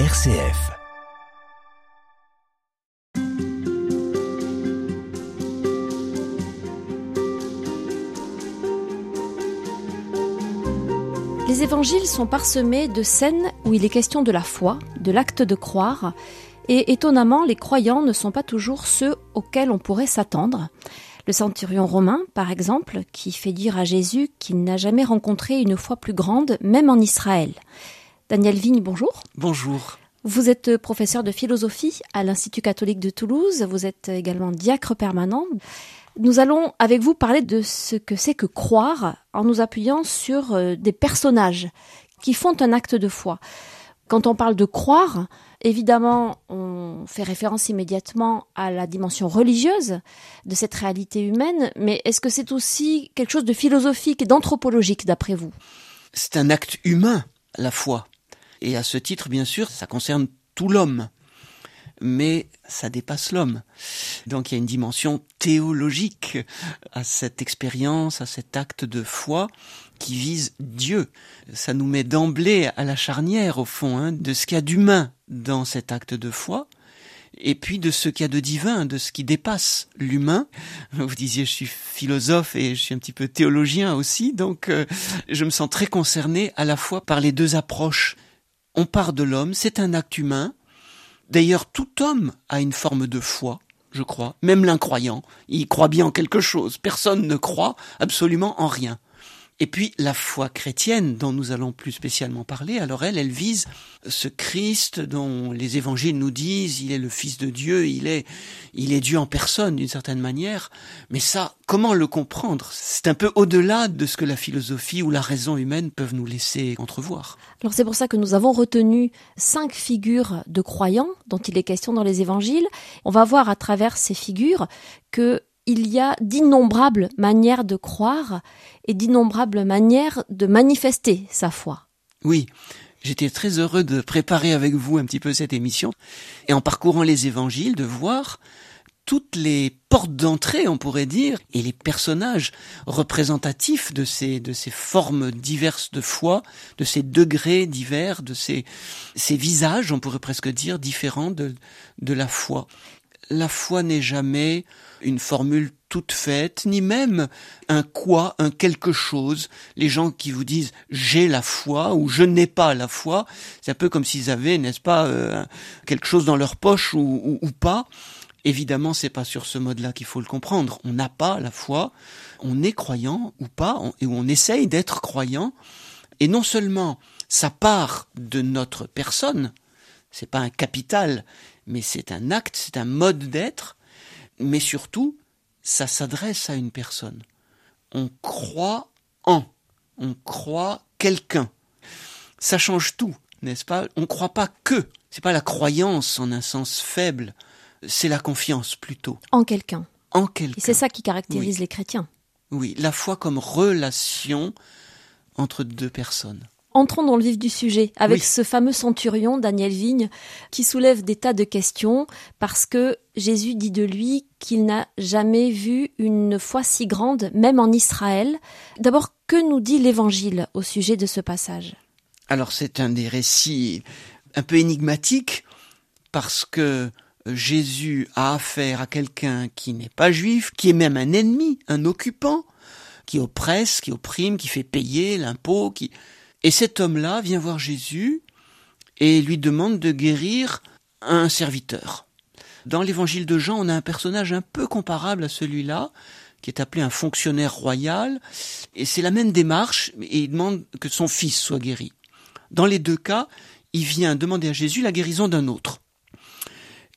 RCF. Les évangiles sont parsemés de scènes où il est question de la foi, de l'acte de croire, et étonnamment, les croyants ne sont pas toujours ceux auxquels on pourrait s'attendre. Le centurion romain, par exemple, qui fait dire à Jésus qu'il n'a jamais rencontré une foi plus grande, même en Israël. Daniel Vigne, bonjour. Bonjour. Vous êtes professeur de philosophie à l'Institut catholique de Toulouse, vous êtes également diacre permanent. Nous allons avec vous parler de ce que c'est que croire en nous appuyant sur euh, des personnages qui font un acte de foi. Quand on parle de croire, évidemment, on fait référence immédiatement à la dimension religieuse de cette réalité humaine, mais est-ce que c'est aussi quelque chose de philosophique et d'anthropologique d'après vous? C'est un acte humain, la foi. Et à ce titre, bien sûr, ça concerne tout l'homme. Mais ça dépasse l'homme. Donc il y a une dimension théologique à cette expérience, à cet acte de foi qui vise Dieu. Ça nous met d'emblée à la charnière, au fond, hein, de ce qu'il y a d'humain dans cet acte de foi, et puis de ce qu'il y a de divin, de ce qui dépasse l'humain. Vous disiez, je suis philosophe et je suis un petit peu théologien aussi, donc euh, je me sens très concerné à la fois par les deux approches. On part de l'homme, c'est un acte humain. D'ailleurs, tout homme a une forme de foi, je crois, même l'incroyant. Il croit bien en quelque chose. Personne ne croit absolument en rien. Et puis la foi chrétienne dont nous allons plus spécialement parler, alors elle, elle vise ce Christ dont les évangiles nous disent il est le Fils de Dieu, il est, il est Dieu en personne d'une certaine manière. Mais ça, comment le comprendre? C'est un peu au-delà de ce que la philosophie ou la raison humaine peuvent nous laisser entrevoir. Alors c'est pour ça que nous avons retenu cinq figures de croyants dont il est question dans les évangiles. On va voir à travers ces figures que il y a d'innombrables manières de croire et d'innombrables manières de manifester sa foi. Oui, j'étais très heureux de préparer avec vous un petit peu cette émission et en parcourant les évangiles de voir toutes les portes d'entrée, on pourrait dire, et les personnages représentatifs de ces, de ces formes diverses de foi, de ces degrés divers, de ces, ces visages, on pourrait presque dire, différents de, de la foi. La foi n'est jamais une formule toute faite, ni même un quoi, un quelque chose. Les gens qui vous disent j'ai la foi ou je n'ai pas la foi, c'est un peu comme s'ils avaient, n'est-ce pas, euh, quelque chose dans leur poche ou, ou, pas. Évidemment, c'est pas sur ce mode-là qu'il faut le comprendre. On n'a pas la foi, on est croyant ou pas, et on essaye d'être croyant. Et non seulement ça part de notre personne, c'est pas un capital, mais c'est un acte, c'est un mode d'être, mais surtout, ça s'adresse à une personne. On croit en, on croit quelqu'un. Ça change tout, n'est-ce pas? On ne croit pas que. C'est pas la croyance en un sens faible, c'est la confiance plutôt. En quelqu'un. En quelqu'un. Et c'est ça qui caractérise oui. les chrétiens. Oui, la foi comme relation entre deux personnes. Entrons dans le vif du sujet avec oui. ce fameux centurion, Daniel Vigne, qui soulève des tas de questions parce que Jésus dit de lui qu'il n'a jamais vu une foi si grande, même en Israël. D'abord, que nous dit l'Évangile au sujet de ce passage? Alors c'est un des récits un peu énigmatiques parce que Jésus a affaire à quelqu'un qui n'est pas juif, qui est même un ennemi, un occupant, qui oppresse, qui opprime, qui fait payer l'impôt, qui et cet homme-là vient voir Jésus et lui demande de guérir un serviteur. Dans l'évangile de Jean, on a un personnage un peu comparable à celui-là, qui est appelé un fonctionnaire royal, et c'est la même démarche, et il demande que son fils soit guéri. Dans les deux cas, il vient demander à Jésus la guérison d'un autre.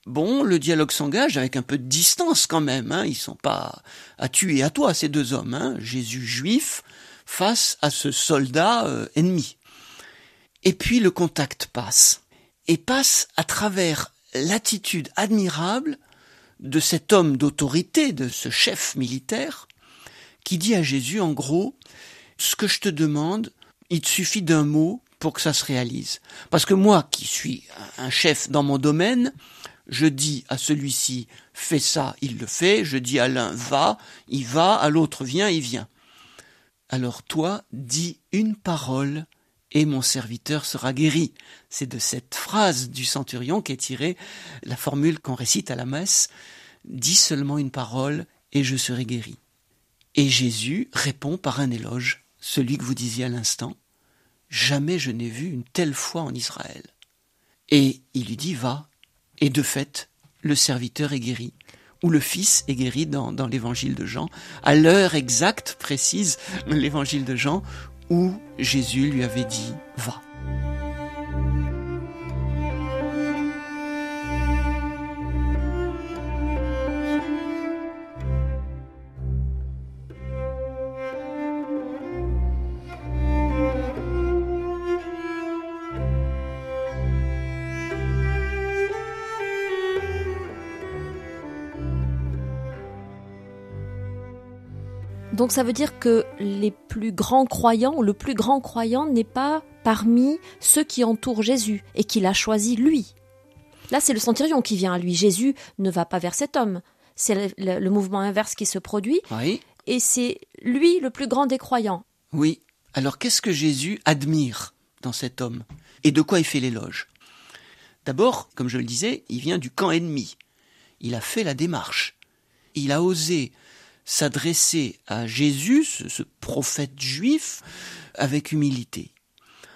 Bon, le dialogue s'engage avec un peu de distance quand même, hein. ils sont pas à tuer à toi, ces deux hommes, hein. Jésus juif, face à ce soldat euh, ennemi. Et puis le contact passe, et passe à travers l'attitude admirable de cet homme d'autorité, de ce chef militaire, qui dit à Jésus en gros, ce que je te demande, il te suffit d'un mot pour que ça se réalise. Parce que moi, qui suis un chef dans mon domaine, je dis à celui-ci, fais ça, il le fait, je dis à l'un, va, il va, à l'autre, viens, il vient. Alors toi, dis une parole et mon serviteur sera guéri. C'est de cette phrase du centurion qu'est tirée la formule qu'on récite à la messe. Dis seulement une parole et je serai guéri. Et Jésus répond par un éloge, celui que vous disiez à l'instant. Jamais je n'ai vu une telle foi en Israël. Et il lui dit, va. Et de fait, le serviteur est guéri, ou le fils est guéri dans, dans l'évangile de Jean, à l'heure exacte, précise, l'évangile de Jean, où Jésus lui avait dit, va. Donc ça veut dire que les plus grands croyants, ou le plus grand croyant n'est pas parmi ceux qui entourent Jésus et qu'il a choisi lui. Là, c'est le centurion qui vient à lui. Jésus ne va pas vers cet homme. C'est le, le mouvement inverse qui se produit. Oui. Et c'est lui le plus grand des croyants. Oui. Alors qu'est-ce que Jésus admire dans cet homme? Et de quoi il fait l'éloge? D'abord, comme je le disais, il vient du camp ennemi. Il a fait la démarche. Il a osé s'adresser à Jésus, ce, prophète juif, avec humilité.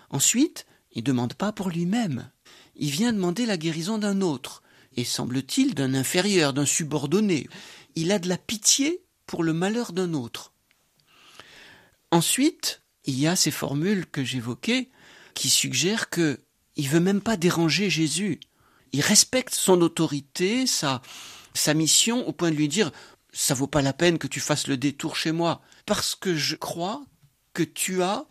Ensuite, il ne demande pas pour lui-même. Il vient demander la guérison d'un autre, et semble-t-il d'un inférieur, d'un subordonné. Il a de la pitié pour le malheur d'un autre. Ensuite, il y a ces formules que j'évoquais qui suggèrent que il veut même pas déranger Jésus. Il respecte son autorité, sa, sa mission au point de lui dire ça vaut pas la peine que tu fasses le détour chez moi, parce que je crois que tu as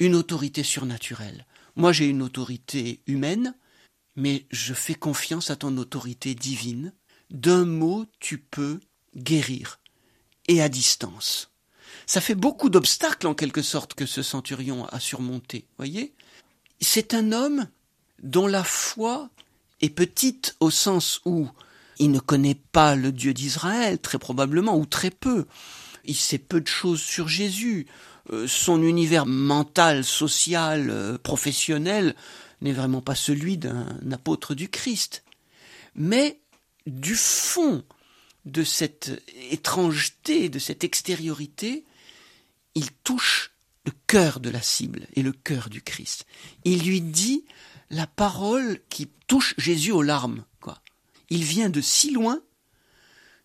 une autorité surnaturelle. Moi j'ai une autorité humaine, mais je fais confiance à ton autorité divine. D'un mot, tu peux guérir, et à distance. Ça fait beaucoup d'obstacles en quelque sorte que ce centurion a surmonté, voyez C'est un homme dont la foi est petite au sens où il ne connaît pas le Dieu d'Israël, très probablement, ou très peu. Il sait peu de choses sur Jésus. Euh, son univers mental, social, euh, professionnel n'est vraiment pas celui d'un apôtre du Christ. Mais du fond de cette étrangeté, de cette extériorité, il touche le cœur de la cible et le cœur du Christ. Il lui dit la parole qui touche Jésus aux larmes il vient de si loin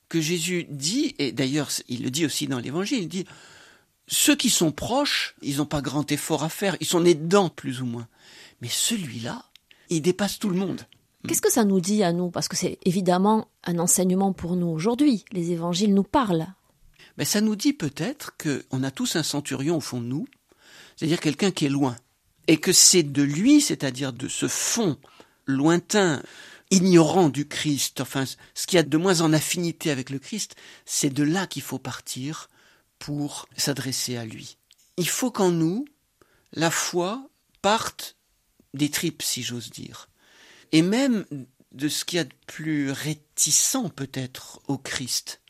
que Jésus dit, et d'ailleurs il le dit aussi dans l'Évangile, il dit, ceux qui sont proches, ils n'ont pas grand effort à faire, ils sont nés dedans plus ou moins. Mais celui-là, il dépasse tout le monde. Qu'est-ce que ça nous dit à nous? Parce que c'est évidemment un enseignement pour nous aujourd'hui. Les évangiles nous parlent. Mais ça nous dit peut-être qu'on a tous un centurion au fond de nous, c'est-à-dire quelqu'un qui est loin. Et que c'est de lui, c'est-à-dire de ce fond lointain, ignorant du Christ, enfin ce qui a de moins en affinité avec le Christ, c'est de là qu'il faut partir pour s'adresser à lui. Il faut qu'en nous, la foi parte des tripes, si j'ose dire, et même de ce qu'il y a de plus réticent peut-être au Christ,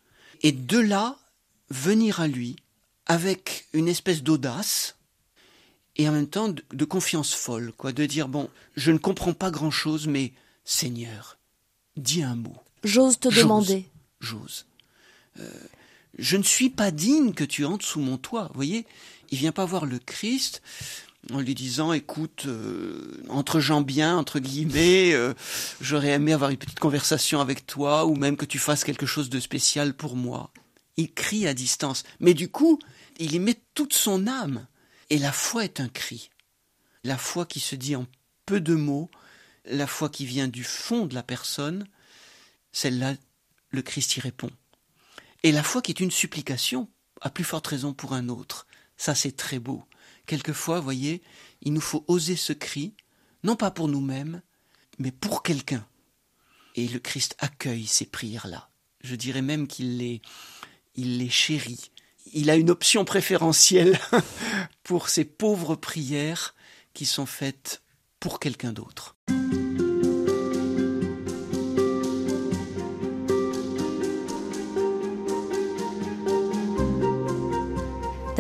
et de là venir à lui avec une espèce d'audace, et en même temps de, de, confiance folle, quoi, de dire bon, je ne comprends pas grand chose, mais Seigneur, dis un mot. J'ose te demander. J'ose. Euh, je ne suis pas digne que tu entres sous mon toit. Vous voyez, il vient pas voir le Christ en lui disant écoute euh, entre gens bien entre guillemets euh, j'aurais aimé avoir une petite conversation avec toi ou même que tu fasses quelque chose de spécial pour moi il crie à distance mais du coup il y met toute son âme et la foi est un cri la foi qui se dit en peu de mots la foi qui vient du fond de la personne, celle-là, le Christ y répond. Et la foi qui est une supplication, à plus forte raison pour un autre, ça c'est très beau. Quelquefois, voyez, il nous faut oser ce cri, non pas pour nous-mêmes, mais pour quelqu'un. Et le Christ accueille ces prières-là. Je dirais même qu'il les, il les chérit. Il a une option préférentielle pour ces pauvres prières qui sont faites pour quelqu'un d'autre.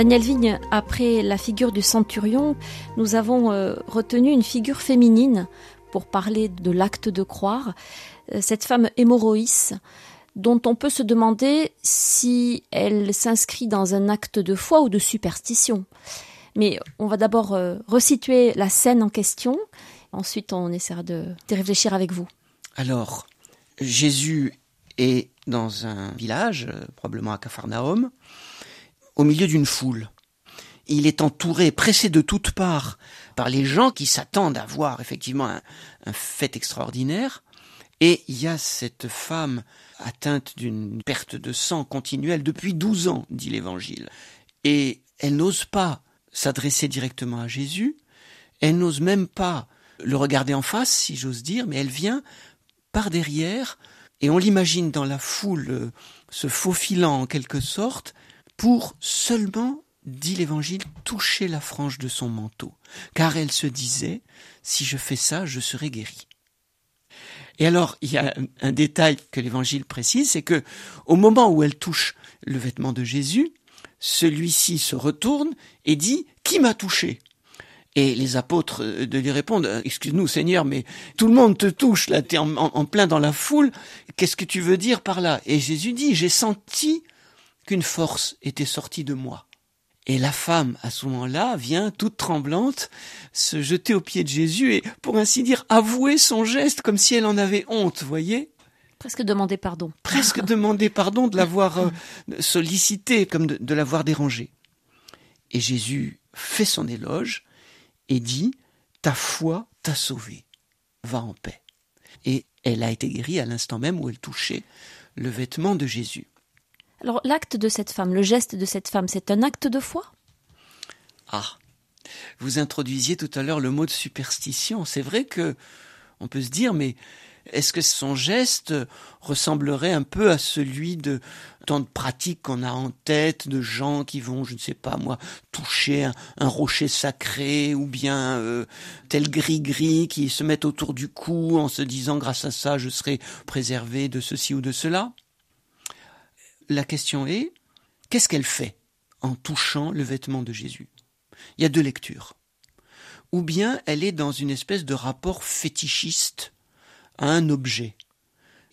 Daniel Vigne, après la figure du centurion, nous avons euh, retenu une figure féminine pour parler de l'acte de croire, euh, cette femme hémorroïs, dont on peut se demander si elle s'inscrit dans un acte de foi ou de superstition. Mais on va d'abord euh, resituer la scène en question, ensuite on essaiera de, de réfléchir avec vous. Alors, Jésus est dans un village, probablement à Capharnaüm, au milieu d'une foule. Il est entouré, pressé de toutes parts par les gens qui s'attendent à voir effectivement un, fait extraordinaire. Et il y a cette femme atteinte d'une perte de sang continuelle depuis douze ans, dit l'Évangile. Et elle n'ose pas s'adresser directement à Jésus, elle n'ose même pas le regarder en face, si j'ose dire, mais elle vient par derrière, et on l'imagine dans la foule euh, se faufilant en quelque sorte, pour seulement, dit l'Évangile, toucher la frange de son manteau, car elle se disait, si je fais ça, je serai guérie. Et alors, il y a un détail que l'Évangile précise, c'est que au moment où elle touche le vêtement de Jésus, celui-ci se retourne et dit Qui m'a touché? Et les apôtres de lui répondent Excuse-nous, Seigneur, mais tout le monde te touche, là, tu es en, plein dans la foule, qu'est-ce que tu veux dire par là? Et Jésus dit J'ai senti qu'une force était sortie de moi. Et la femme, à ce moment-là, vient toute tremblante se jeter aux pieds de Jésus et, pour ainsi dire, avouer son geste comme si elle en avait honte, voyez Presque demander pardon. Presque demander pardon de l'avoir euh, sollicité, comme de, de l'avoir dérangé. Et Jésus fait son éloge et dit, ta foi t'a sauvé, va en paix. Et elle a été guérie à l'instant même où elle touchait le vêtement de Jésus. Alors l'acte de cette femme, le geste de cette femme, c'est un acte de foi? Ah, vous introduisiez tout à l'heure le mot de superstition. C'est vrai que on peut se dire, mais est-ce que son geste ressemblerait un peu à celui de tant de pratiques qu'on a en tête, de gens qui vont, je ne sais pas moi, toucher un, rocher sacré ou bien euh, tel gris-gris qui se mettent autour du cou en se disant grâce à ça je serai préservé de ceci ou de cela? La question est, qu'est-ce qu'elle fait en touchant le vêtement de Jésus? Il y a deux lectures. Ou bien elle est dans une espèce de rapport fétichiste à un objet.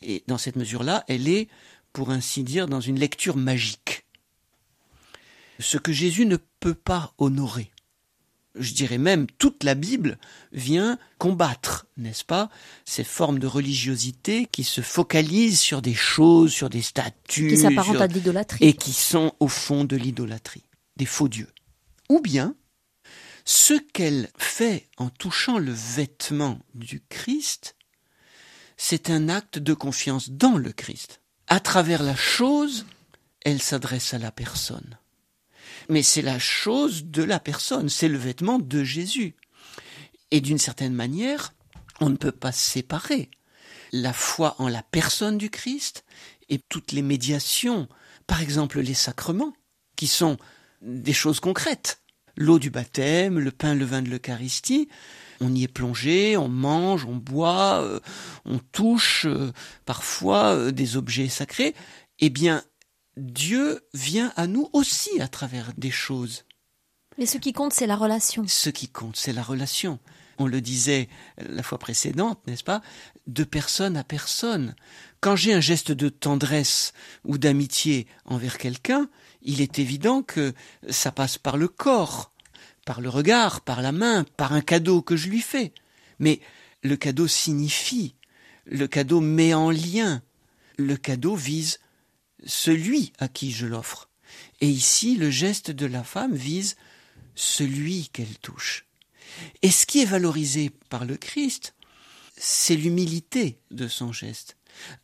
Et dans cette mesure-là, elle est, pour ainsi dire, dans une lecture magique. Ce que Jésus ne peut pas honorer je dirais même toute la Bible vient combattre, n'est-ce pas, ces formes de religiosité qui se focalisent sur des choses, sur des statues, qui s'apparentent à de l'idolâtrie et qui sont au fond de l'idolâtrie, des faux dieux. Ou bien ce qu'elle fait en touchant le vêtement du Christ, c'est un acte de confiance dans le Christ. À travers la chose, elle s'adresse à la personne mais c'est la chose de la personne, c'est le vêtement de Jésus. Et d'une certaine manière, on ne peut pas séparer la foi en la personne du Christ et toutes les médiations, par exemple les sacrements, qui sont des choses concrètes. L'eau du baptême, le pain, le vin de l'Eucharistie, on y est plongé, on mange, on boit, euh, on touche euh, parfois euh, des objets sacrés. Eh bien, Dieu vient à nous aussi à travers des choses. Mais ce qui compte, c'est la relation. Ce qui compte, c'est la relation. On le disait la fois précédente, n'est-ce pas De personne à personne. Quand j'ai un geste de tendresse ou d'amitié envers quelqu'un, il est évident que ça passe par le corps, par le regard, par la main, par un cadeau que je lui fais. Mais le cadeau signifie, le cadeau met en lien, le cadeau vise celui à qui je l'offre. Et ici, le geste de la femme vise celui qu'elle touche. Et ce qui est valorisé par le Christ, c'est l'humilité de son geste.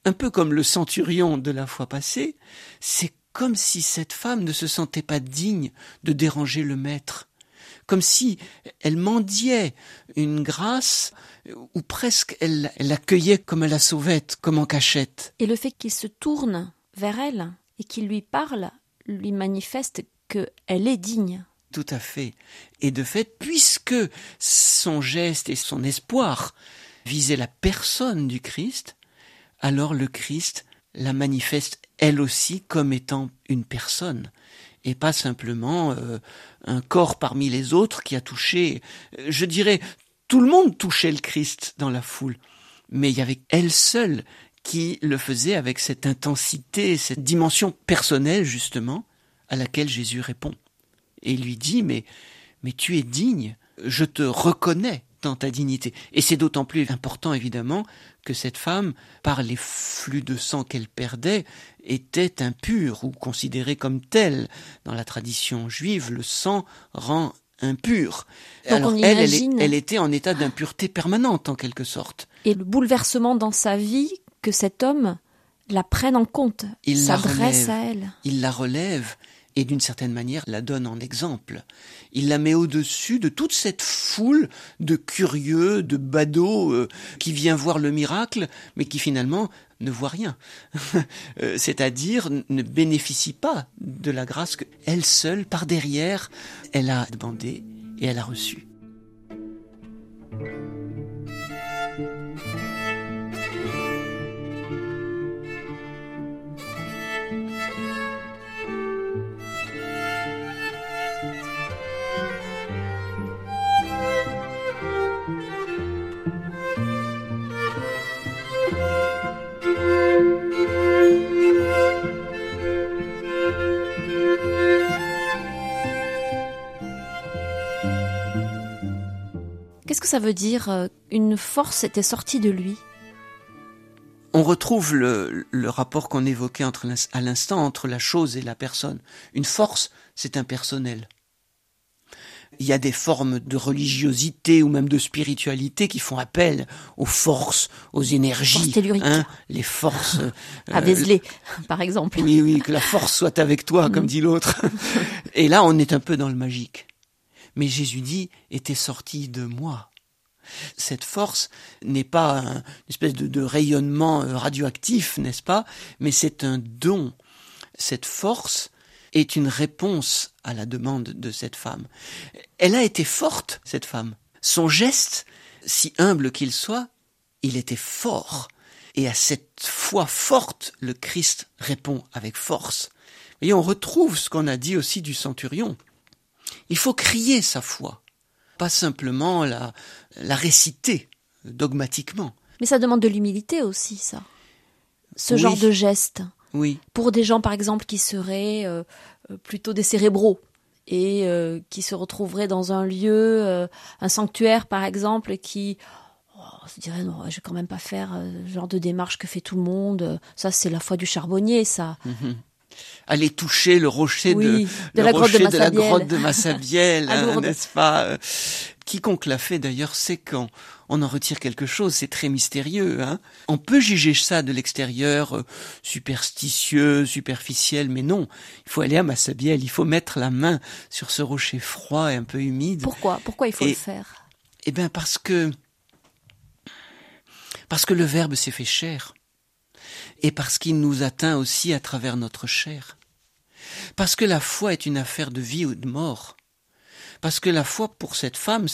Un peu comme le centurion de la fois passée, c'est comme si cette femme ne se sentait pas digne de déranger le maître, comme si elle mendiait une grâce ou presque elle, l'accueillait comme à la sauvette, comme en cachette. Et le fait qu'il se tourne vers elle et qui lui parle lui manifeste qu'elle est digne. Tout à fait. Et de fait, puisque son geste et son espoir visaient la personne du Christ, alors le Christ la manifeste elle aussi comme étant une personne. et pas simplement euh, un corps parmi les autres qui a touché, je dirais, tout le monde touchait le Christ dans la foule, mais il y avait elle seule qui le faisait avec cette intensité, cette dimension personnelle justement, à laquelle Jésus répond. Et lui dit, mais, mais tu es digne, je te reconnais dans ta dignité. Et c'est d'autant plus important évidemment que cette femme, par les flux de sang qu'elle perdait, était impure ou considérée comme telle. Dans la tradition juive, le sang rend impur. Alors elle, elle, était en état d'impureté permanente en quelque sorte. Et le bouleversement dans sa vie, que cet homme la prenne en compte, s'adresse à elle. Il la relève et d'une certaine manière la donne en exemple. Il la met au-dessus de toute cette foule de curieux, de badauds euh, qui vient voir le miracle, mais qui finalement ne voit rien. Euh, c'est-à-dire ne bénéficie pas de la grâce qu'elle seule, par derrière, elle a demandé et elle a reçu. Qu'est-ce que ça veut dire euh, Une force était sortie de lui? On retrouve le, rapport qu'on évoquait entre, à l'instant entre la chose et la personne. Une force, c'est impersonnel. Il y a des formes de religiosité ou même de spiritualité qui font appel aux forces, aux énergies, hein, les forces. à euh, par exemple. Oui, oui, que la force soit avec toi, comme mm. dit l'autre. et là, on est un peu dans le magique mais Jésus dit était sorti de moi. Cette force n'est pas une espèce de, rayonnement euh, radioactif, n'est-ce pas, mais c'est un don. Cette force est une réponse à la demande de cette femme. Elle a été forte, cette femme. Son geste, si humble qu'il soit, il était fort. Et à cette foi forte, le Christ répond avec force. Et on retrouve ce qu'on a dit aussi du centurion. Il faut crier sa foi, pas simplement la, la réciter dogmatiquement. Mais ça demande de l'humilité aussi, ça. Ce genre de geste. Oui. Pour des gens, par exemple, qui seraient euh, euh, plutôt des cérébraux et euh, qui se retrouveraient dans un lieu, un sanctuaire, par exemple, qui oh, se diraient non, je vais quand même pas faire ce genre de démarche que fait tout le monde. Ça, c'est la foi du charbonnier, ça. Mhm aller toucher le rocher de, la, grotte de, Massabielle, hein, n'est-ce pas euh, Quiconque l'a fait d'ailleurs sait qu'on on en retire quelque chose, c'est très mystérieux. Hein on peut juger ça de l'extérieur, euh, superstitieux, superficiel, mais non. Il faut aller à Massabielle, il faut mettre la main sur ce rocher froid et un peu humide. Pourquoi? Pourquoi il faut le faire? Eh bien parce que parce que le Verbe s'est fait chair et parce qu'il nous atteint aussi à travers notre chair. Parce que la foi est une affaire de vie ou de mort. Parce que la foi, pour cette femme,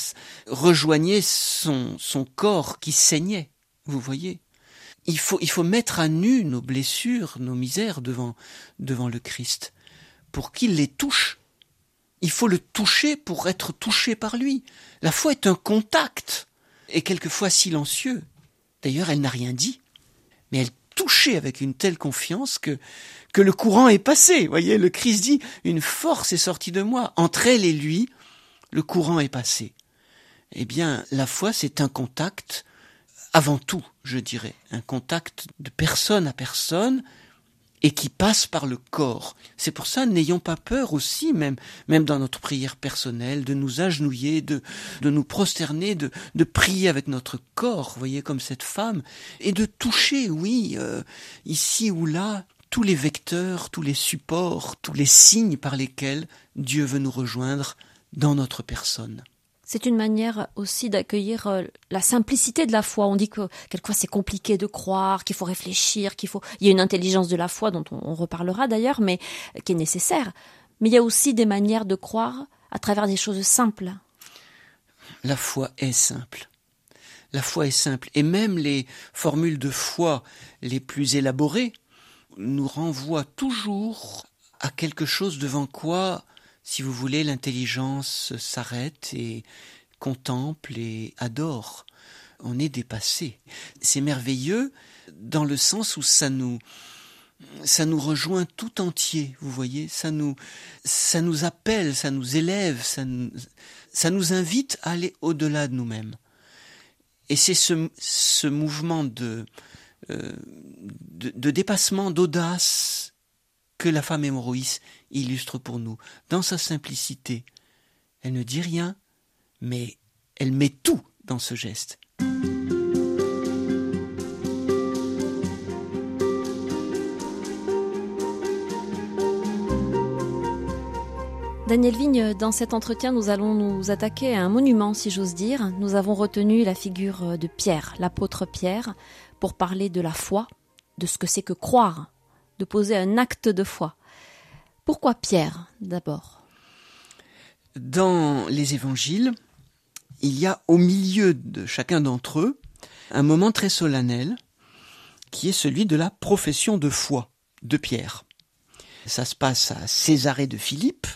rejoignait son, son corps qui saignait. Vous voyez il faut, il faut mettre à nu nos blessures, nos misères devant, devant le Christ, pour qu'il les touche. Il faut le toucher pour être touché par lui. La foi est un contact, et quelquefois silencieux. D'ailleurs, elle n'a rien dit, mais elle touché avec une telle confiance que, que le courant est passé. voyez, le Christ dit, une force est sortie de moi. Entre elle et lui, le courant est passé. Eh bien, la foi, c'est un contact avant tout, je dirais, un contact de personne à personne, et qui passe par le corps. C'est pour ça, n'ayons pas peur aussi, même, même dans notre prière personnelle, de nous agenouiller, de, de nous prosterner, de, de prier avec notre corps, voyez, comme cette femme, et de toucher, oui, euh, ici ou là, tous les vecteurs, tous les supports, tous les signes par lesquels Dieu veut nous rejoindre dans notre personne. C'est une manière aussi d'accueillir euh, la simplicité de la foi. On dit que quelquefois c'est compliqué de croire, qu'il faut réfléchir, qu'il faut. Il y a une intelligence de la foi dont on, reparlera d'ailleurs, mais euh, qui est nécessaire. Mais il y a aussi des manières de croire à travers des choses simples. La foi est simple. La foi est simple. Et même les formules de foi les plus élaborées nous renvoient toujours à quelque chose devant quoi, si vous voulez, l'intelligence s'arrête et contemple et adore. On est dépassé. C'est merveilleux dans le sens où ça nous, ça nous rejoint tout entier, vous voyez, ça nous, ça nous appelle, ça nous élève, ça nous, invite à aller au-delà de nous-mêmes. Et c'est ce, mouvement de, euh, de, de, dépassement, d'audace que la femme hémorroïs illustre pour nous, dans sa simplicité. Elle ne dit rien, mais elle met tout dans ce geste. Daniel Vigne, dans cet entretien, nous allons nous attaquer à un monument, si j'ose dire. Nous avons retenu la figure de Pierre, l'apôtre Pierre, pour parler de la foi, de ce que c'est que croire, de poser un acte de foi. Pourquoi Pierre, d'abord? Dans les évangiles, il y a au milieu de chacun d'entre eux un moment très solennel qui est celui de la profession de foi de Pierre. Ça se passe à Césarée de Philippe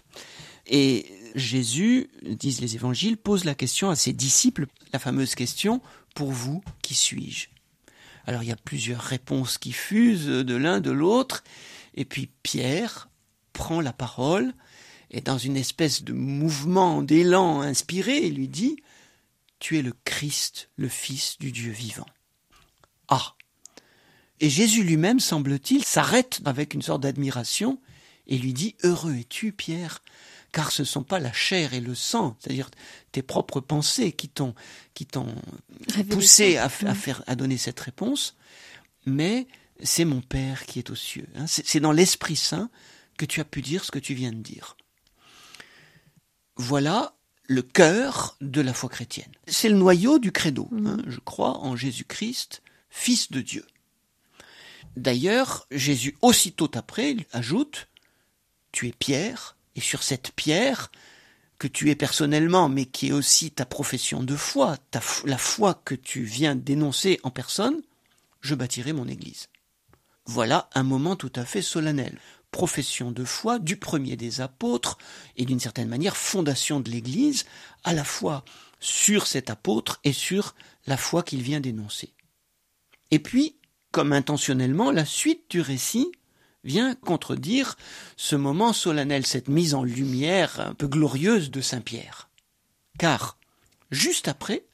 et Jésus, disent les évangiles, pose la question à ses disciples, la fameuse question, pour vous, qui suis-je? Alors il y a plusieurs réponses qui fusent de l'un de l'autre, et puis Pierre prend la parole, et dans une espèce de mouvement, d'élan inspiré, il lui dit, Tu es le Christ, le Fils du Dieu vivant. Ah Et Jésus lui-même, semble-t-il, s'arrête avec une sorte d'admiration, et lui dit, Heureux es-tu, Pierre, car ce ne sont pas la chair et le sang, c'est-à-dire tes propres pensées qui t'ont qui t'ont poussé à, à, faire à donner cette réponse, mais c'est mon Père qui est aux cieux. Hein. C'est dans l'Esprit Saint que tu as pu dire ce que tu viens de dire. Voilà le cœur de la foi chrétienne. C'est le noyau du credo. Mmh. Hein. Je crois en Jésus-Christ, Fils de Dieu. D'ailleurs, Jésus aussitôt après ajoute, tu es Pierre, et sur cette pierre que tu es personnellement, mais qui est aussi ta profession de foi, ta, la foi que tu viens d'énoncer en personne, je bâtirai mon Église. Voilà un moment tout à fait solennel. Profession de foi du premier des apôtres et d'une certaine manière fondation de l'Église, à la fois sur cet apôtre et sur la foi qu'il vient d'énoncer. Et puis, comme intentionnellement, la suite du récit vient contredire ce moment solennel, cette mise en lumière un peu glorieuse de Saint Pierre. Car, juste après,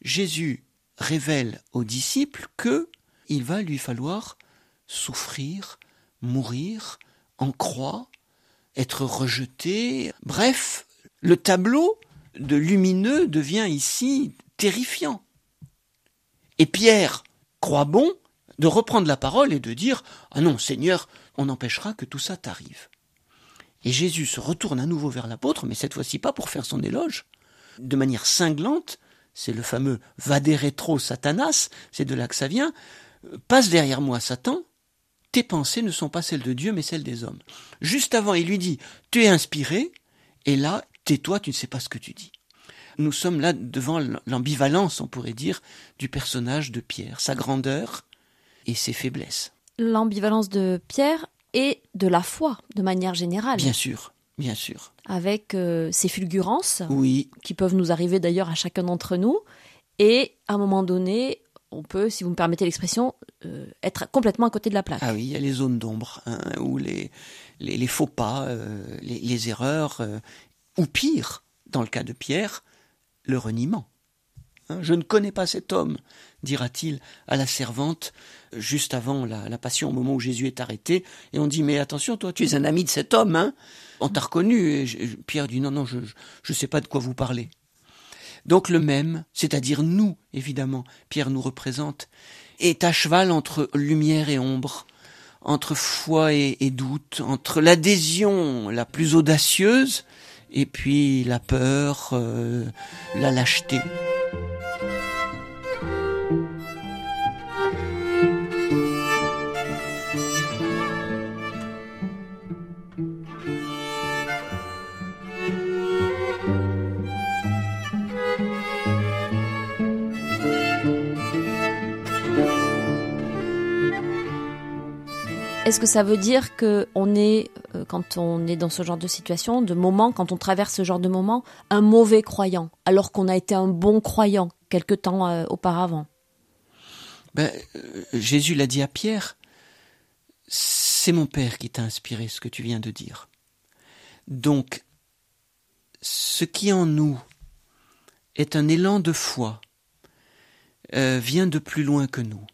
Jésus révèle aux disciples que il va lui falloir souffrir, mourir, en croix, être rejeté. Bref, le tableau de lumineux devient ici terrifiant. Et Pierre croit bon de reprendre la parole et de dire Ah non, Seigneur, on empêchera que tout ça t'arrive. Et Jésus se retourne à nouveau vers l'apôtre, mais cette fois-ci pas pour faire son éloge. De manière cinglante, c'est le fameux vade retro Satanas, c'est de là que ça vient. Passe derrière moi, Satan, tes pensées ne sont pas celles de Dieu, mais celles des hommes. Juste avant, il lui dit Tu es inspiré, et là, tais-toi, tu ne sais pas ce que tu dis. Nous sommes là devant l'ambivalence, on pourrait dire, du personnage de Pierre, sa grandeur et ses faiblesses l'ambivalence de Pierre et de la foi de manière générale. Bien sûr, bien sûr. Avec euh, ces fulgurances, oui. qui peuvent nous arriver d'ailleurs à chacun d'entre nous, et à un moment donné, on peut, si vous me permettez l'expression, euh, être complètement à côté de la plaque. Ah oui, il y a les zones d'ombre, hein, ou les, faux pas, euh, les, les, erreurs, euh, ou pire, dans le cas de Pierre, le reniement. Hein, je ne connais pas cet homme, dira-t-il à la servante juste avant la, passion, au moment où Jésus est arrêté, et on dit mais attention, toi, tu es un ami de cet homme, hein On t'a reconnu. Et Pierre dit non, non, je ne sais pas de quoi vous parlez. Donc le même, c'est-à-dire nous, évidemment, Pierre nous représente, est à cheval entre lumière et ombre, entre foi et, doute, entre l'adhésion la plus audacieuse et puis la peur, euh, la lâcheté. Est-ce que ça veut dire qu'on est euh, quand on est dans ce genre de situation, de moment, quand on traverse ce genre de moment, un mauvais croyant, alors qu'on a été un bon croyant quelque temps euh, auparavant? Ben, euh, Jésus l'a dit à Pierre, c'est mon Père qui t'a inspiré ce que tu viens de dire. Donc, ce qui en nous est un élan de foi vient de plus loin que nous.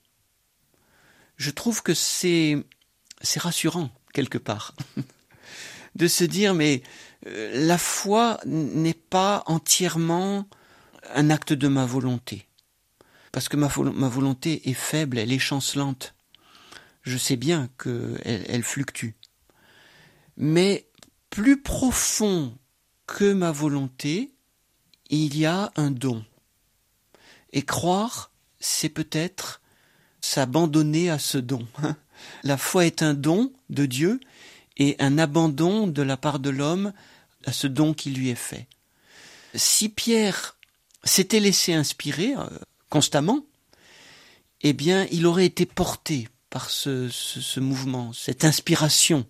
Je trouve que c'est c'est rassurant quelque part de se dire mais euh, la foi n'est pas entièrement un acte de ma volonté parce que ma, volonté est faible, elle est chancelante. Je sais bien qu'elle elle fluctue. Mais plus profond que ma volonté, il y a un don. Et croire, c'est peut-être s'abandonner à ce don. La foi est un don de Dieu et un abandon de la part de l'homme à ce don qui lui est fait. Si Pierre s'était laissé inspirer euh, constamment, eh bien, il aurait été porté par ce, mouvement, cette inspiration.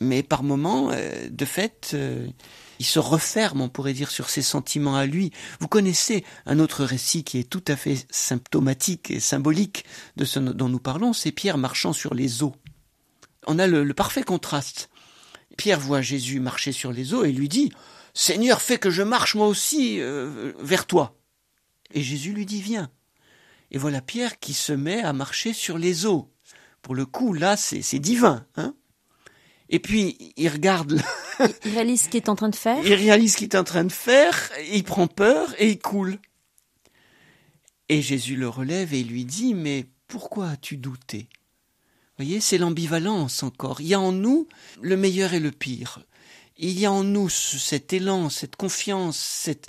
Mais par moments, euh, de fait, euh, il se referme, on pourrait dire, sur ses sentiments à lui. Vous connaissez un autre récit qui est tout à fait symptomatique et symbolique de ce dont nous parlons, c'est Pierre marchant sur les eaux. On a le, parfait contraste. Pierre voit Jésus marcher sur les eaux et lui dit Seigneur, fais que je marche moi aussi euh, vers toi. Et Jésus lui dit Viens. Et voilà Pierre qui se met à marcher sur les eaux. Pour le coup, là, c'est divin. Hein et puis, il regarde. il réalise ce qu'il est en train de faire. Il réalise ce qu'il est en train de faire, il prend peur et il coule. Et Jésus le relève et lui dit Mais pourquoi as-tu douté? Vous voyez, c'est l'ambivalence encore. Il y a en nous le meilleur et le pire. Il y a en nous cet élan, cette confiance, cette,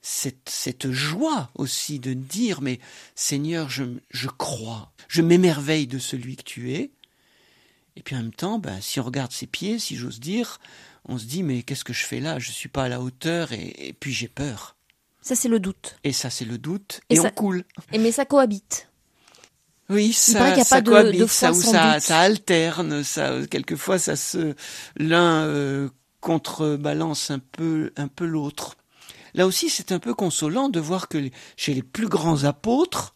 cette, cette joie aussi de dire Mais Seigneur, je, je crois, je m'émerveille de celui que tu es et puis en même temps, ben, si on regarde ses pieds, si j'ose dire, on se dit mais qu'est-ce que je fais là? Je suis pas à la hauteur et, puis j'ai peur. Ça c'est le doute. Et ça c'est le doute et, on coule. Et mais ça cohabite. Oui, ça, ça cohabite, ça, ça, ça, alterne, ça quelquefois ça se l'un euh, contrebalance un peu un peu l'autre. Là aussi, c'est un peu consolant de voir que chez les plus grands apôtres,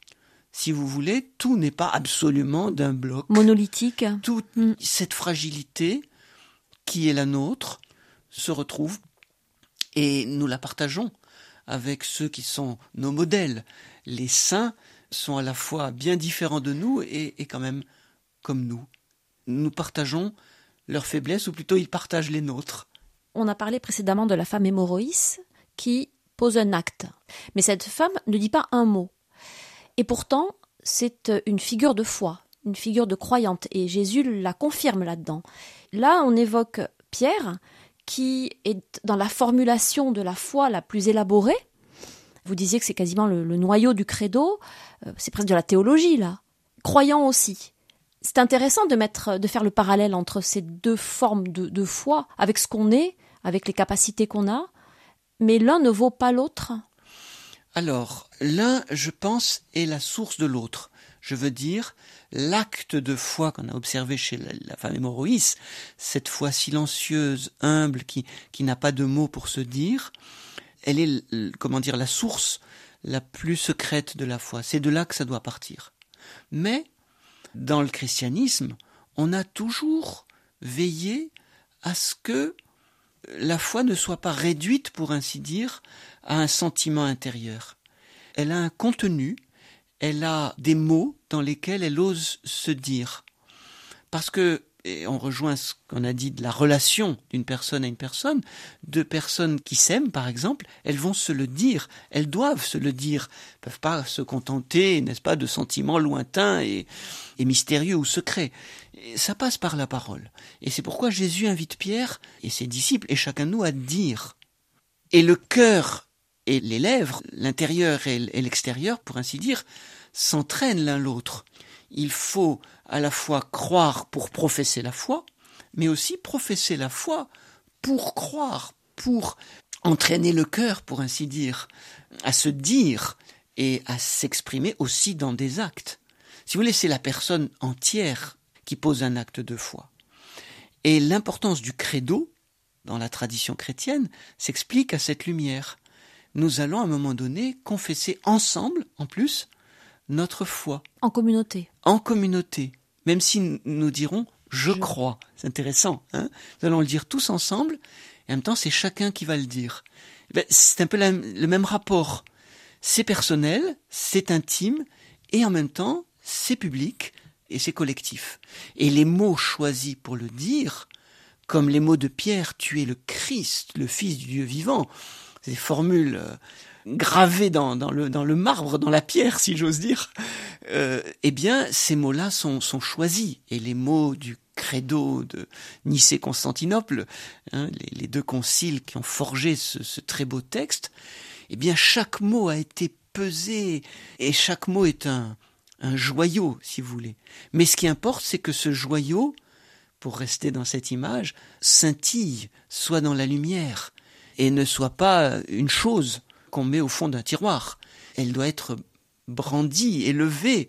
si vous voulez, tout n'est pas absolument d'un bloc. Monolithique. Toute mm. cette fragilité qui est la nôtre se retrouve et nous la partageons avec ceux qui sont nos modèles. Les saints sont à la fois bien différents de nous et, et quand même comme nous. Nous partageons leurs faiblesses, ou plutôt ils partagent les nôtres. On a parlé précédemment de la femme hémorroïs qui pose un acte. Mais cette femme ne dit pas un mot. Et pourtant, c'est euh, une figure de foi, une figure de croyante, et Jésus la confirme là-dedans. Là, on évoque Pierre, qui est dans la formulation de la foi la plus élaborée. Vous disiez que c'est quasiment le, noyau du credo, euh, c'est presque de la théologie là. Croyant aussi. C'est intéressant de mettre, de faire le parallèle entre ces deux formes de, de foi, avec ce qu'on est, avec les capacités qu'on a, mais l'un ne vaut pas l'autre. Alors, l'un, je pense, est la source de l'autre. Je veux dire, l'acte de foi qu'on a observé chez la, femme hémorroïs, cette foi silencieuse, humble, qui, qui n'a pas de mots pour se dire, elle est, comment dire, la source la plus secrète de la foi. C'est de là que ça doit partir. Mais, dans le christianisme, on a toujours veillé à ce que la foi ne soit pas réduite, pour ainsi dire, à un sentiment intérieur. Elle a un contenu, elle a des mots dans lesquels elle ose se dire. Parce que, et on rejoint ce qu'on a dit de la relation d'une personne à une personne, deux personnes qui s'aiment, par exemple, elles vont se le dire, elles doivent se le dire, elles peuvent pas se contenter, n'est-ce pas, de sentiments lointains et, et mystérieux ou secrets. ça passe par la parole. Et c'est pourquoi Jésus invite Pierre et ses disciples et chacun de nous à dire. Et le cœur et les lèvres, l'intérieur et l'extérieur, pour ainsi dire, s'entraînent l'un l'autre. Il faut à la fois croire pour professer la foi, mais aussi professer la foi pour croire, pour entraîner le cœur, pour ainsi dire, à se dire et à s'exprimer aussi dans des actes. Si vous voulez, c'est la personne entière qui pose un acte de foi. Et l'importance du credo, dans la tradition chrétienne, s'explique à cette lumière. Nous allons à un moment donné confesser ensemble, en plus, notre foi. En communauté. En communauté. Même si nous dirons je, crois. C'est intéressant. Hein nous allons le dire tous ensemble, et en même temps c'est chacun qui va le dire. Ben, c'est un peu le même rapport. C'est personnel, c'est intime, et en même temps c'est public et c'est collectif. Et les mots choisis pour le dire, comme les mots de Pierre, tu es le Christ, le Fils du Dieu vivant, ces formules euh, gravées dans, le, dans le marbre, dans la pierre, si j'ose dire, euh, eh bien, ces mots-là sont, sont choisis. Et les mots du credo de Nicée-Constantinople, hein, les, deux conciles qui ont forgé ce, ce très beau texte, eh bien, chaque mot a été pesé, et chaque mot est un, un joyau, si vous voulez. Mais ce qui importe, c'est que ce joyau, pour rester dans cette image, scintille, soit dans la lumière, et ne soit pas une chose qu'on met au fond d'un tiroir. Elle doit être brandie, élevée,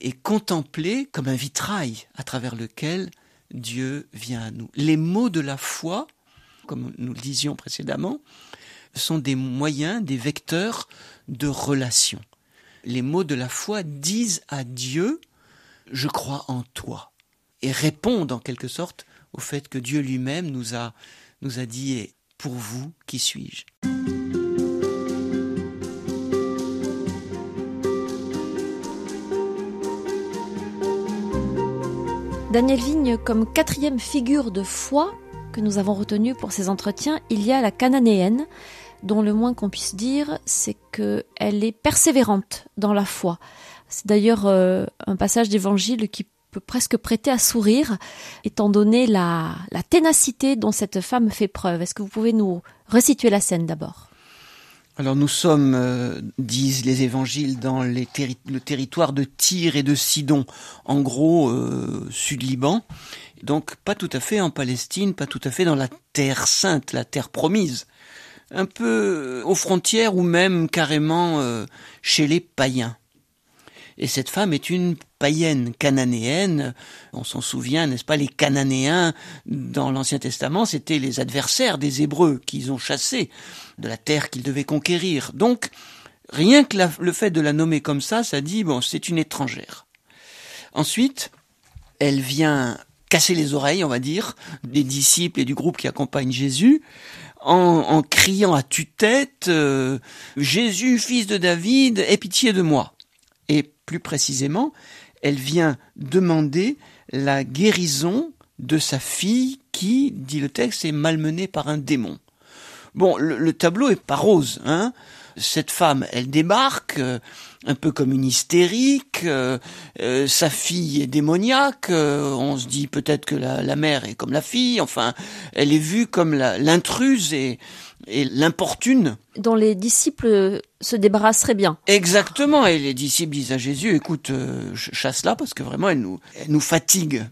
et contemplée comme un vitrail à travers lequel Dieu vient à nous. Les mots de la foi, comme nous le disions précédemment, sont des moyens, des vecteurs de relation les mots de la foi disent à Dieu Je crois en toi et répondent en quelque sorte au fait que Dieu lui-même nous a, nous a dit Pour vous, qui suis-je? Daniel Vigne, comme quatrième figure de foi que nous avons retenue pour ces entretiens, il y a la cananéenne, dont le moins qu'on puisse dire, c'est qu'elle est persévérante dans la foi. C'est d'ailleurs euh, un passage d'évangile qui peut presque prêter à sourire, étant donné la, ténacité dont cette femme fait preuve. Est-ce que vous pouvez nous resituer la scène d'abord? Alors nous sommes, euh, disent les évangiles, dans le territoire de Tyr et de Sidon, en gros euh, sud-Liban, donc pas tout à fait en Palestine, pas tout à fait dans la terre sainte, la terre promise un peu aux frontières ou même carrément euh, chez les païens. Et cette femme est une païenne cananéenne. On s'en souvient, n'est-ce pas, les Cananéens dans l'Ancien Testament, c'était les adversaires des Hébreux qu'ils ont chassés de la terre qu'ils devaient conquérir. Donc, rien que le fait de la nommer comme ça, ça dit, bon, c'est une étrangère. Ensuite, elle vient casser les oreilles, on va dire, des disciples et du groupe qui accompagne Jésus en, criant à tue-tête euh, Jésus, fils de David, aie pitié de moi. Et plus précisément, elle vient demander la guérison de sa fille qui, dit le texte, est malmenée par un démon. Bon, le, tableau est pas rose, hein. Cette femme, elle débarque, euh, un peu comme une hystérique, euh, euh, sa fille est démoniaque, euh, on se dit peut-être que la, mère est comme la fille, enfin, elle est vue comme l'intruse et, et l'importune. Dont les disciples se débarrasseraient bien. Exactement, et les disciples disent à Jésus, écoute, chasse-la parce que vraiment elle nous, elle nous fatigue.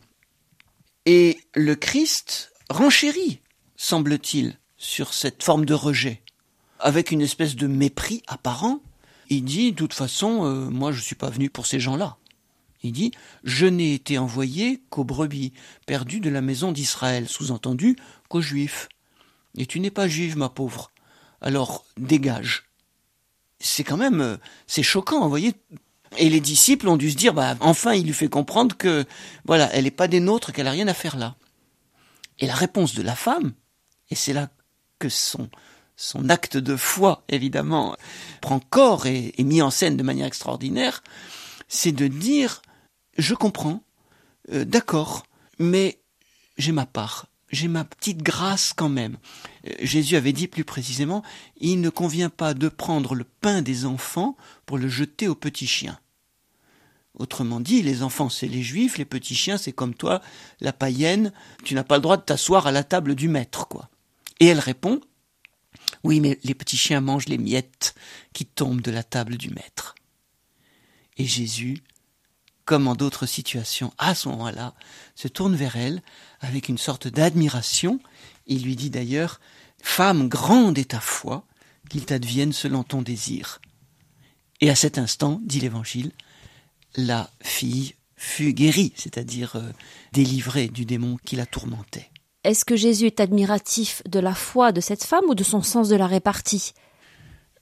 Et le Christ renchérit, semble-t-il, sur cette forme de rejet, avec une espèce de mépris apparent il dit, de toute façon, euh, moi je ne suis pas venu pour ces gens-là. Il dit, je n'ai été envoyé qu'aux brebis perdues de la maison d'Israël, sous-entendu qu'aux juifs. Et tu n'es pas juive, ma pauvre. Alors dégage. C'est quand même, euh, c'est choquant, vous voyez. Et les disciples ont dû se dire, bah, enfin, il lui fait comprendre que, voilà, elle n'est pas des nôtres, qu'elle n'a rien à faire là. Et la réponse de la femme, et c'est là son acte de foi, évidemment, prend corps et est mis en scène de manière extraordinaire, c'est de dire je comprends, euh, d'accord, mais j'ai ma part, j'ai ma petite grâce quand même. Euh, Jésus avait dit plus précisément, il ne convient pas de prendre le pain des enfants pour le jeter aux petits chiens. Autrement dit, les enfants, c'est les juifs, les petits chiens, c'est comme toi, la païenne, tu n'as pas le droit de t'asseoir à la table du maître, quoi. Et elle répond, oui, mais les petits chiens mangent les miettes qui tombent de la table du maître. Et Jésus, comme en d'autres situations, à ce moment-là, se tourne vers elle avec une sorte d'admiration. Il lui dit d'ailleurs, Femme, grande est ta foi, qu'il t'advienne selon ton désir. Et à cet instant, dit l'Évangile, la fille fut guérie, c'est-à-dire euh, délivrée du démon qui la tourmentait. Est-ce que Jésus est admiratif de la foi de cette femme ou de son sens de la répartie?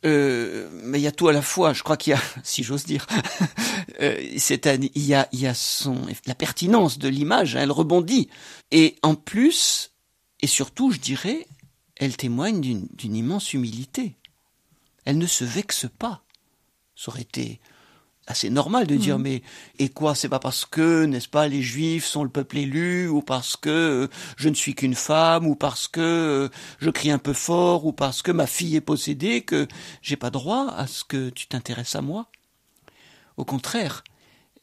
Euh, mais il y a tout à la fois. Je crois qu'il y a, si j'ose dire, euh, il y a, y a son la pertinence de l'image. Hein, elle rebondit et en plus et surtout, je dirais, elle témoigne d'une immense humilité. Elle ne se vexe pas. Ça aurait été assez normal de dire mhm. mais et quoi c'est pas parce que n'est-ce pas les juifs sont le peuple élu ou parce que euh, je ne suis qu'une femme ou parce que euh, je crie un peu fort ou parce que ma fille est possédée que j'ai pas droit à ce que tu t'intéresses à moi au contraire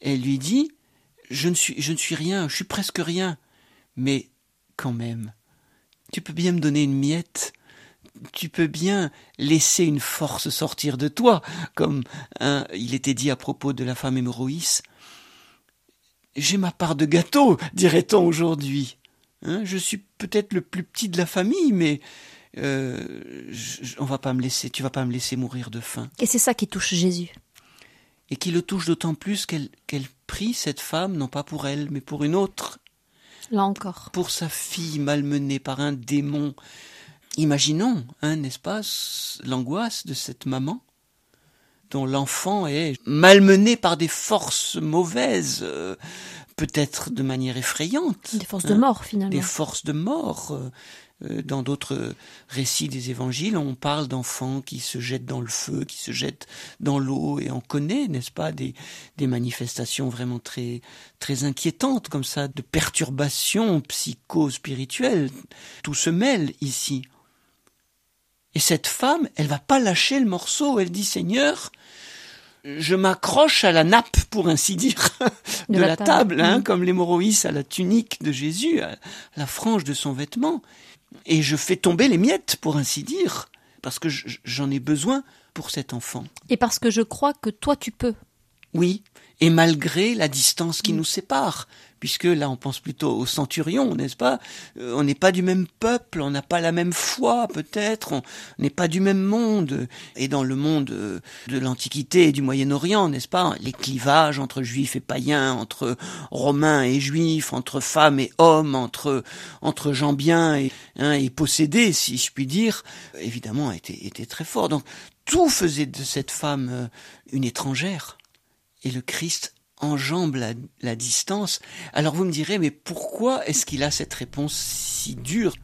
elle lui dit je ne suis je ne suis rien je suis presque rien mais quand même tu peux bien me donner une miette tu peux bien laisser une force sortir de toi, comme hein, il était dit à propos de la femme hémorroïs. J'ai ma part de gâteau, dirait-on aujourd'hui. Hein, je suis peut-être le plus petit de la famille, mais euh, on va pas me laisser, tu vas pas me laisser mourir de faim. Et c'est ça qui touche Jésus. Et qui le touche d'autant plus qu'elle qu'elle prie cette femme, non pas pour elle, mais pour une autre. Là encore. Pour sa fille malmenée par un démon Imaginons, hein, n'est-ce pas, l'angoisse de cette maman dont l'enfant est malmené par des forces mauvaises, euh, peut-être de manière effrayante. Des forces de hein, mort, finalement. Des forces de mort. Euh, euh, dans d'autres récits des évangiles, on parle d'enfants qui se jettent dans le feu, qui se jettent dans l'eau, et on connaît, n'est-ce pas, des, des manifestations vraiment très, très inquiétantes comme ça, de perturbations psycho-spirituelles. Tout se mêle ici. Et cette femme, elle va pas lâcher le morceau. Elle dit Seigneur, je m'accroche à la nappe, pour ainsi dire, de, la, table, hein, mm. comme l'hémorroïs à la tunique de Jésus, à la frange de son vêtement, et je fais tomber les miettes, pour ainsi dire, parce que j'en ai besoin pour cet enfant. Et parce que je crois que toi tu peux. Oui, et malgré la distance qui mm. nous sépare, puisque là on pense plutôt au centurion, n'est-ce pas? Euh, On n'est pas du même peuple, on n'a pas la même foi peut-être, on n'est pas du même monde. Et dans le monde euh, de l'Antiquité et du Moyen-Orient, n'est-ce pas? Les clivages entre juifs et païens, entre romains et juifs, entre femmes et hommes, entre entre gens bien et, hein, et possédés, si je puis dire, évidemment était, était très fort. Donc tout faisait de cette femme euh, une étrangère. Et le Christ enjambe la, la distance. Alors vous me direz, mais pourquoi est-ce qu'il a cette réponse si dure?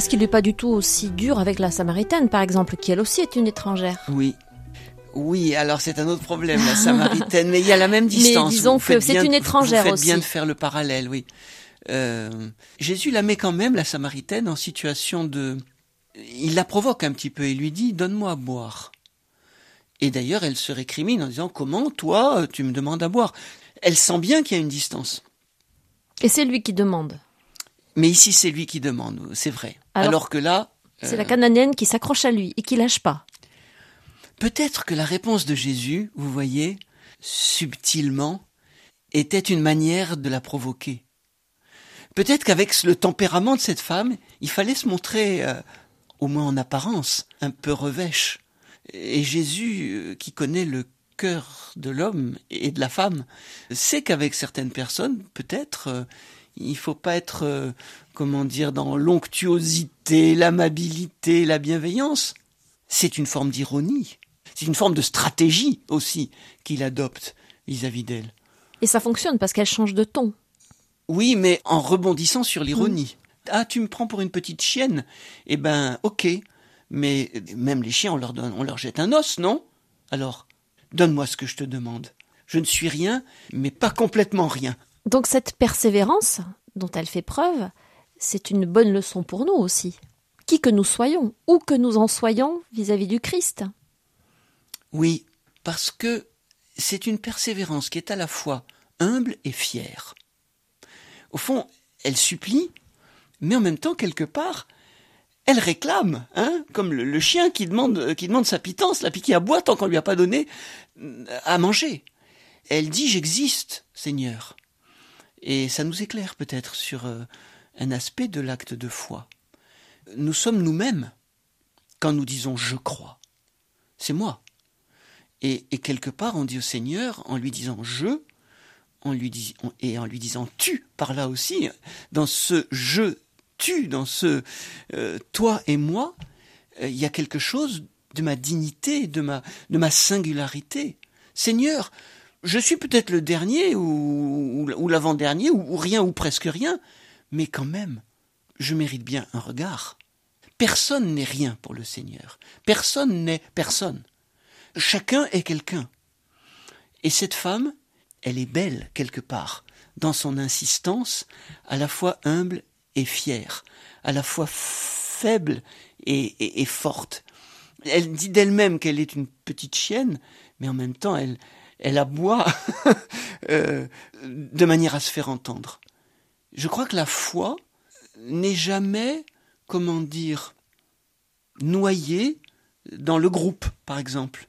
Parce qu'il n'est pas du tout aussi dur avec la Samaritaine, par exemple, qui elle aussi est une étrangère. Oui. Oui, alors c'est un autre problème, la Samaritaine, mais il y a la même distance. Mais disons que c'est une étrangère vous faites bien de faire le parallèle, oui. Euh, Jésus la met quand même, la Samaritaine, en situation de... Il la provoque un petit peu et lui dit, donne-moi à boire. Et d'ailleurs, elle se récrimine en disant, comment, toi, tu me demandes à boire? Elle sent bien qu'il y a une distance. Et c'est lui qui demande. Mais ici, c'est lui qui demande, c'est vrai. Alors, que là... C'est la euh, Cananéenne qui s'accroche à lui et qui lâche pas. Peut-être que la réponse de Jésus, vous voyez, subtilement, était une manière de la provoquer. Peut-être qu'avec le tempérament de cette femme, il fallait se montrer, euh, au moins en apparence, un peu revêche. Et Jésus, euh, qui connaît le cœur de l'homme et de la femme, sait qu'avec certaines personnes, peut-être, il faut pas être, euh, comment dire, dans l'onctuosité, l'amabilité, la bienveillance. C'est une forme d'ironie. C'est une forme de stratégie aussi qu'il adopte vis-à-vis d'elle. Et ça fonctionne parce qu'elle change de ton. Oui, mais en rebondissant sur l'ironie. Mm. Ah, tu me prends pour une petite chienne Eh ben, ok. Mais même les chiens, on leur donne, on leur jette un os, non? Alors, donne-moi ce que je te demande. Je ne suis rien, mais pas complètement rien. Donc cette persévérance dont elle fait preuve, c'est une bonne leçon pour nous aussi. Qui que nous soyons, où que nous en soyons vis-à-vis du Christ. Oui, parce que c'est une persévérance qui est à la fois humble et fière. Au fond, elle supplie, mais en même temps, quelque part, elle réclame, hein, comme le, chien qui demande, qui demande sa pitance, la piquée à boire tant qu'on lui a pas donné euh, à manger. Elle dit j'existe, Seigneur. Et ça nous éclaire peut-être sur euh, un aspect de l'acte de foi. Nous sommes nous-mêmes quand nous disons je crois. C'est moi. Et, quelque part, on dit au Seigneur, en lui disant je, en lui et en lui disant tu, par là aussi, dans ce je tu, dans ce euh, toi et moi, euh, il y a quelque chose de ma dignité, de ma, de ma singularité. Seigneur, je suis peut-être le dernier ou, l'avant-dernier ou, rien ou presque rien, mais quand même, je mérite bien un regard. Personne n'est rien pour le Seigneur. Personne n'est personne. Chacun est quelqu'un. Et cette femme, elle est belle quelque part, dans son insistance, à la fois humble et fière, à la fois faible et, et forte. Elle dit d'elle-même qu'elle est une petite chienne, mais en même temps, elle, elle aboie euh, de manière à se faire entendre. Je crois que la foi n'est jamais, comment dire, noyée dans le groupe, par exemple,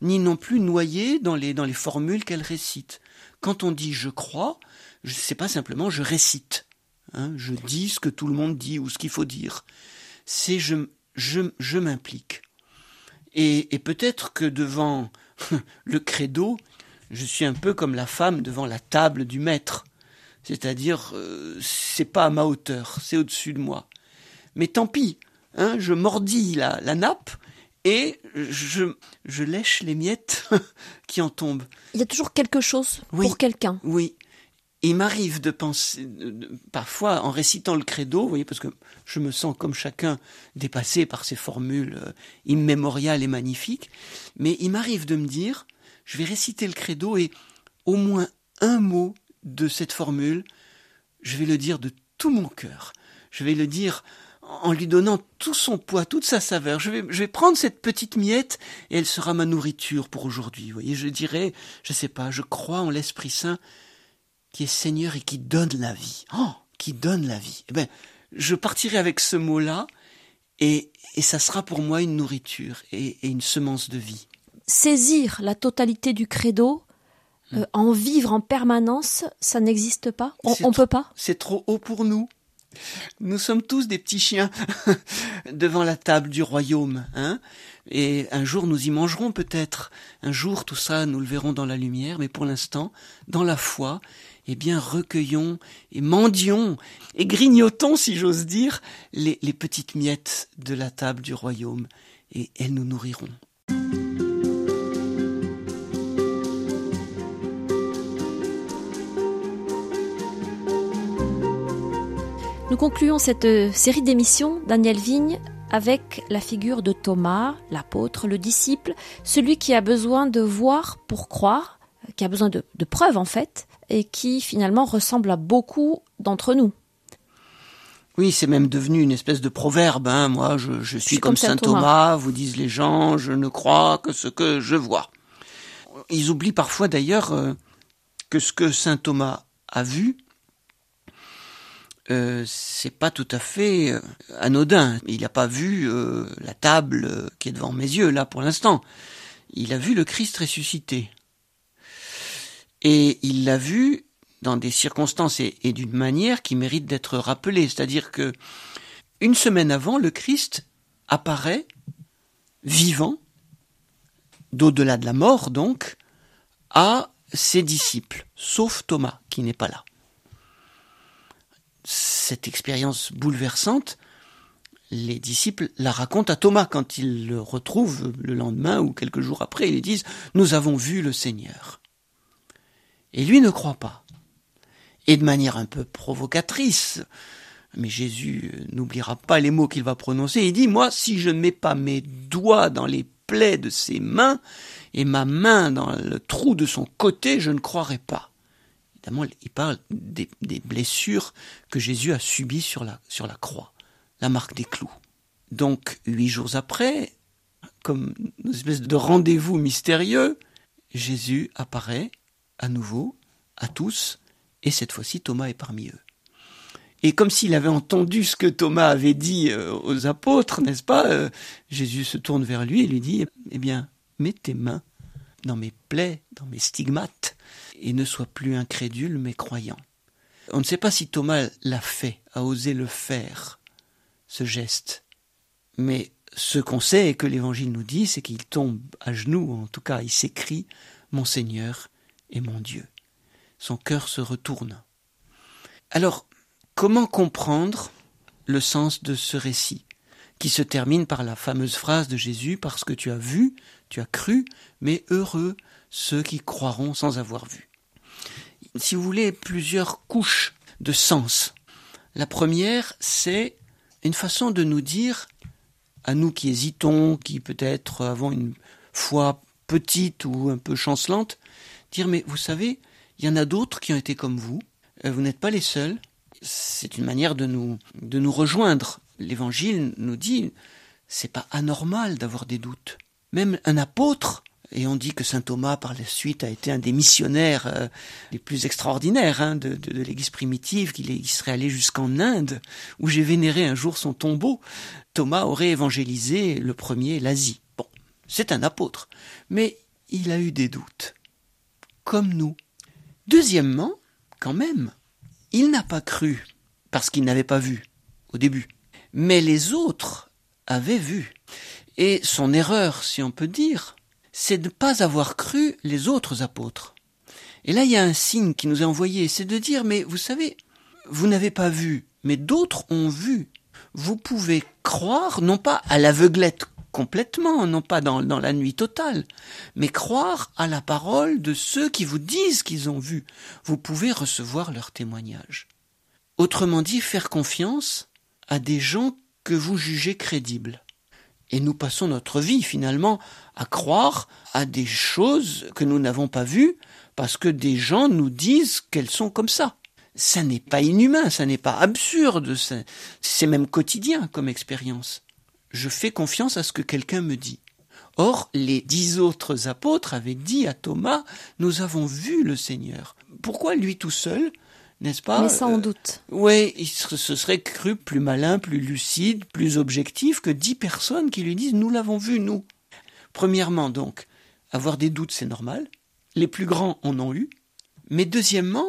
ni non plus noyée dans les, dans les formules qu'elle récite. Quand on dit je crois, sais pas simplement je récite. Hein, je dis ce que tout le monde dit ou ce qu'il faut dire. C'est je, je, je m'implique. Et, et peut-être que devant le credo, je suis un peu comme la femme devant la table du maître. C'est-à-dire, euh, c'est pas à ma hauteur, c'est au-dessus de moi. Mais tant pis, hein, je mordis la, la nappe et je, je lèche les miettes qui en tombent. Il y a toujours quelque chose pour quelqu'un. Oui. Il m'arrive de penser, parfois en récitant le credo, vous voyez, parce que je me sens comme chacun dépassé par ces formules euh, immémoriales et magnifiques, mais il m'arrive de me dire, je vais réciter le credo et au moins un mot de cette formule, je vais le dire de tout mon cœur. Je vais le dire en lui donnant tout son poids, toute sa saveur. Je vais, prendre cette petite miette et elle sera ma nourriture pour aujourd'hui. Vous voyez, je dirais, je sais pas, je crois en l'Esprit Saint qui est Seigneur et qui donne la vie. Oh, qui donne la vie. Eh ben, je partirai avec ce mot-là et, et ça sera pour moi une nourriture et une semence de vie saisir la totalité du credo, euh, hmm. en vivre en permanence, ça n'existe pas? On ne peut pas? C'est trop haut pour nous. Nous sommes tous des petits chiens devant la table du royaume, hein Et un jour nous y mangerons peut-être. Un jour tout ça nous le verrons dans la lumière, mais pour l'instant, dans la foi, eh bien recueillons et mendions et grignotons, si j'ose dire, les, les petites miettes de la table du royaume, et elles nous nourriront. Nous concluons cette euh, série d'émissions, Daniel Vigne, avec la figure de Thomas, l'apôtre, le disciple, celui qui a besoin de voir pour croire, qui a besoin de, preuves en fait, et qui finalement ressemble à beaucoup d'entre nous. Oui, c'est même devenu une espèce de proverbe. Hein. Moi, je, suis, comme, Saint Thomas. Thomas, vous disent les gens, je ne crois que ce que je vois. Ils oublient parfois d'ailleurs euh, que ce que Saint Thomas a vu, euh, c'est pas tout à fait euh, anodin. Il n'a pas vu euh, la table qui est devant mes yeux là pour l'instant. Il a vu le Christ ressuscité. Et il l'a vu dans des circonstances et, d'une manière qui mérite d'être rappelée. C'est-à-dire que une semaine avant, le Christ apparaît vivant, d'au-delà de la mort donc, à ses disciples, sauf Thomas qui n'est pas là cette expérience bouleversante, les disciples la racontent à Thomas quand ils le retrouvent le lendemain ou quelques jours après. Ils disent Nous avons vu le Seigneur. Et lui ne croit pas. Et de manière un peu provocatrice, mais Jésus n'oubliera pas les mots qu'il va prononcer. Il dit Moi, si je ne mets pas mes doigts dans les plaies de ses mains et ma main dans le trou de son côté, je ne croirai pas évidemment, il parle des, blessures que Jésus a subies sur la, croix, la marque des clous. Donc, huit jours après, comme une espèce de rendez-vous mystérieux, Jésus apparaît à nouveau à tous, et cette fois-ci Thomas est parmi eux. Et comme s'il avait entendu ce que Thomas avait dit euh, aux apôtres, n'est-ce pas euh, Jésus se tourne vers lui et lui dit, eh bien, mets tes mains dans mes plaies, dans mes stigmates, et ne sois plus incrédule, mais croyant. On ne sait pas si Thomas l'a fait, a osé le faire, ce geste. Mais ce qu'on sait et que l'Évangile nous dit, c'est qu'il tombe à genoux, en tout cas il s'écrit Mon Seigneur et mon Dieu. Son cœur se retourne. Alors, comment comprendre le sens de ce récit, qui se termine par la fameuse phrase de Jésus Parce que tu as vu, tu as cru, mais heureux ceux qui croiront sans avoir vu. Si vous voulez, plusieurs couches de sens. La première, c'est une façon de nous dire, à nous qui hésitons, qui peut-être avons une foi petite ou un peu chancelante, dire mais vous savez, il y en a d'autres qui ont été comme vous, euh, vous n'êtes pas les seuls. C'est une manière de nous, de nous rejoindre. L'évangile nous dit, c'est pas anormal d'avoir des doutes. Même un apôtre, et on dit que saint Thomas par la suite a été un des missionnaires euh, les plus extraordinaires hein, de, de, l'Église primitive, qu'il serait allé jusqu'en Inde, où j'ai vénéré un jour son tombeau. Thomas aurait évangélisé le premier l'Asie. Bon, c'est un apôtre, mais il a eu des doutes, comme nous. Deuxièmement, quand même, il n'a pas cru, parce qu'il n'avait pas vu au début. Mais les autres avaient vu. Et son erreur, si on peut dire, c'est de ne pas avoir cru les autres apôtres. Et là, il y a un signe qui nous est envoyé, c'est de dire, mais vous savez, vous n'avez pas vu, mais d'autres ont vu. Vous pouvez croire, non pas à l'aveuglette complètement, non pas dans, dans, la nuit totale, mais croire à la parole de ceux qui vous disent qu'ils ont vu. Vous pouvez recevoir leur témoignage. Autrement dit, faire confiance à des gens que vous jugez crédibles. Et nous passons notre vie finalement à croire à des choses que nous n'avons pas vues parce que des gens nous disent qu'elles sont comme ça. Ça n'est pas inhumain, ça n'est pas absurde, c'est même quotidien comme expérience. Je fais confiance à ce que quelqu'un me dit. Or, les dix autres apôtres avaient dit à Thomas, nous avons vu le Seigneur. Pourquoi lui tout seul? N'est-ce pas? Mais sans euh, doute. Oui, il se serait cru plus malin, plus lucide, plus objectif que dix personnes qui lui disent nous l'avons vu, nous. Premièrement, donc, avoir des doutes, c'est normal. Les plus grands en ont eu. Mais deuxièmement,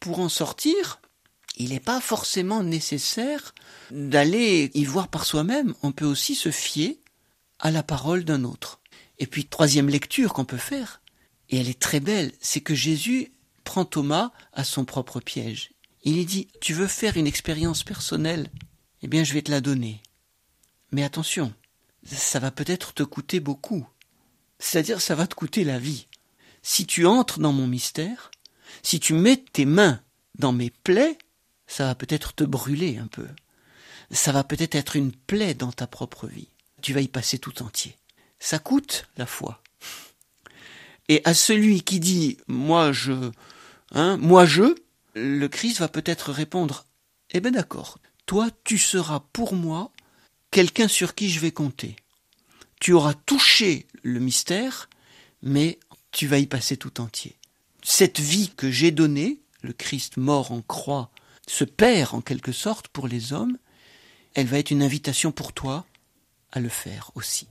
pour en sortir, il n'est pas forcément nécessaire d'aller y voir par soi-même. On peut aussi se fier à la parole d'un autre. Et puis, troisième lecture qu'on peut faire, et elle est très belle, c'est que Jésus prend Thomas à son propre piège. Il lui dit, tu veux faire une expérience personnelle? Eh bien, je vais te la donner. Mais attention, ça va peut-être te coûter beaucoup. C'est-à-dire, ça va te coûter la vie. Si tu entres dans mon mystère, si tu mets tes mains dans mes plaies, ça va peut-être te brûler un peu. Ça va peut-être être une plaie dans ta propre vie. Tu vas y passer tout entier. Ça coûte la foi. Et à celui qui dit moi je hein, moi je le Christ va peut-être répondre Eh bien d'accord, toi tu seras pour moi quelqu'un sur qui je vais compter. Tu auras touché le mystère, mais tu vas y passer tout entier. Cette vie que j'ai donnée, le Christ mort en croix, se perd en quelque sorte pour les hommes, elle va être une invitation pour toi à le faire aussi.